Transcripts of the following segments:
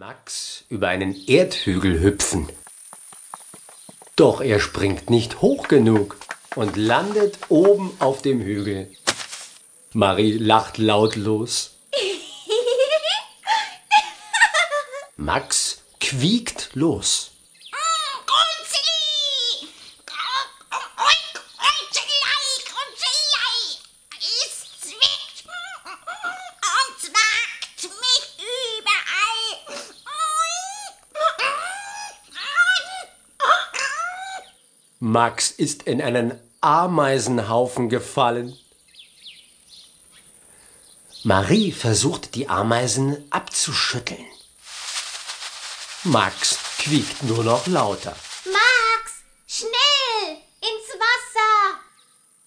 Max über einen Erdhügel hüpfen. Doch er springt nicht hoch genug und landet oben auf dem Hügel. Marie lacht lautlos. Max quiekt los. Max ist in einen Ameisenhaufen gefallen. Marie versucht die Ameisen abzuschütteln. Max quiekt nur noch lauter. Max, schnell ins Wasser!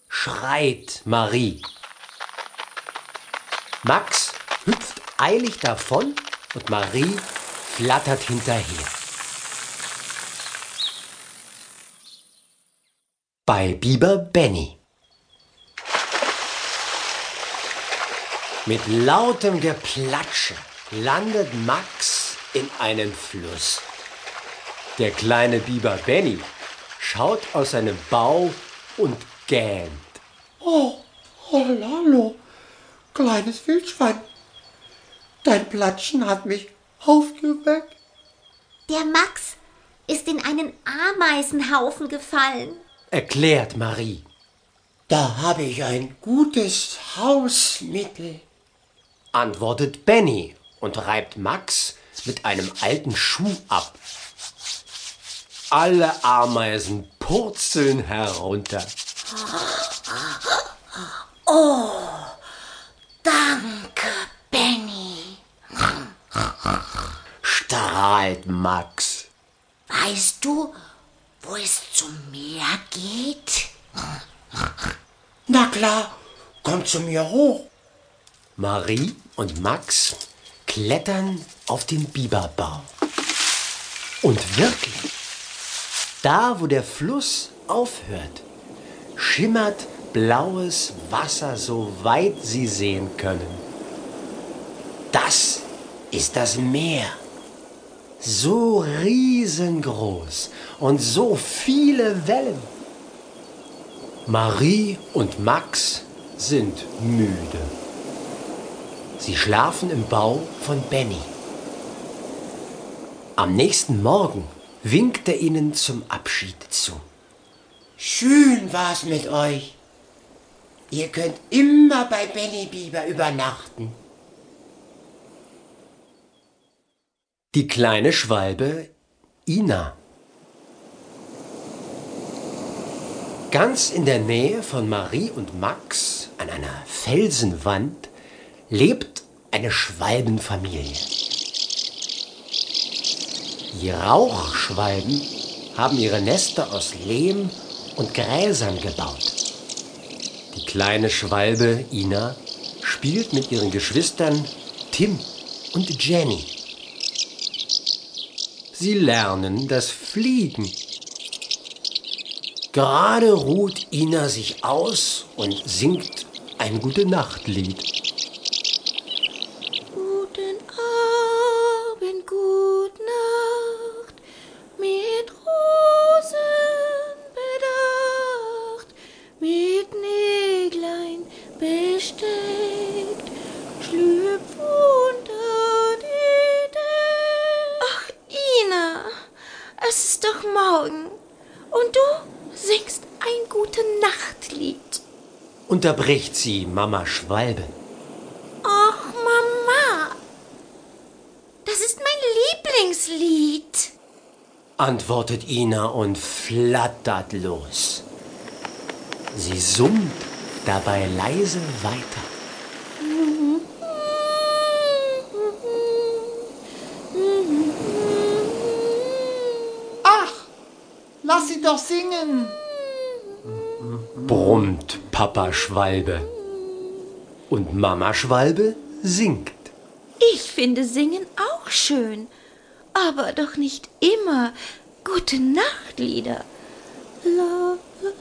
schreit Marie. Max hüpft eilig davon und Marie flattert hinterher. Bei Biber Benny. Mit lautem Geplatsche landet Max in einem Fluss. Der kleine Biber Benny schaut aus seinem Bau und gähnt. Oh, oh hallo, kleines Wildschwein. Dein Platschen hat mich aufgeweckt. Der Max ist in einen Ameisenhaufen gefallen erklärt Marie. Da habe ich ein gutes Hausmittel, antwortet Benny und reibt Max mit einem alten Schuh ab. Alle Ameisen purzeln herunter. Oh, danke, Benny, strahlt Max. Weißt du, wo es zum Meer geht? Na klar, komm zu mir hoch. Marie und Max klettern auf den Biberbau. Und wirklich, da wo der Fluss aufhört, schimmert blaues Wasser, so weit sie sehen können. Das ist das Meer so riesengroß und so viele Wellen. Marie und Max sind müde. Sie schlafen im Bau von Benny. Am nächsten Morgen winkt er ihnen zum Abschied zu. Schön war's mit euch. Ihr könnt immer bei Benny Bieber übernachten. Die kleine Schwalbe Ina. Ganz in der Nähe von Marie und Max an einer Felsenwand lebt eine Schwalbenfamilie. Die Rauchschwalben haben ihre Nester aus Lehm und Gräsern gebaut. Die kleine Schwalbe Ina spielt mit ihren Geschwistern Tim und Jenny. Sie lernen das Fliegen. Gerade ruht Ina sich aus und singt ein Gute-Nacht-Lied. Guten Abend, gut Nacht, mit Rosen bedacht, mit Näglein besteckt, Und du singst ein gute Nachtlied. Unterbricht sie Mama Schwalbe. Ach, Mama. Das ist mein Lieblingslied. Antwortet Ina und flattert los. Sie summt dabei leise weiter. Lass sie doch singen. Brummt Papa Schwalbe. Und Mama Schwalbe singt. Ich finde Singen auch schön, aber doch nicht immer gute Nachtlieder. La, la.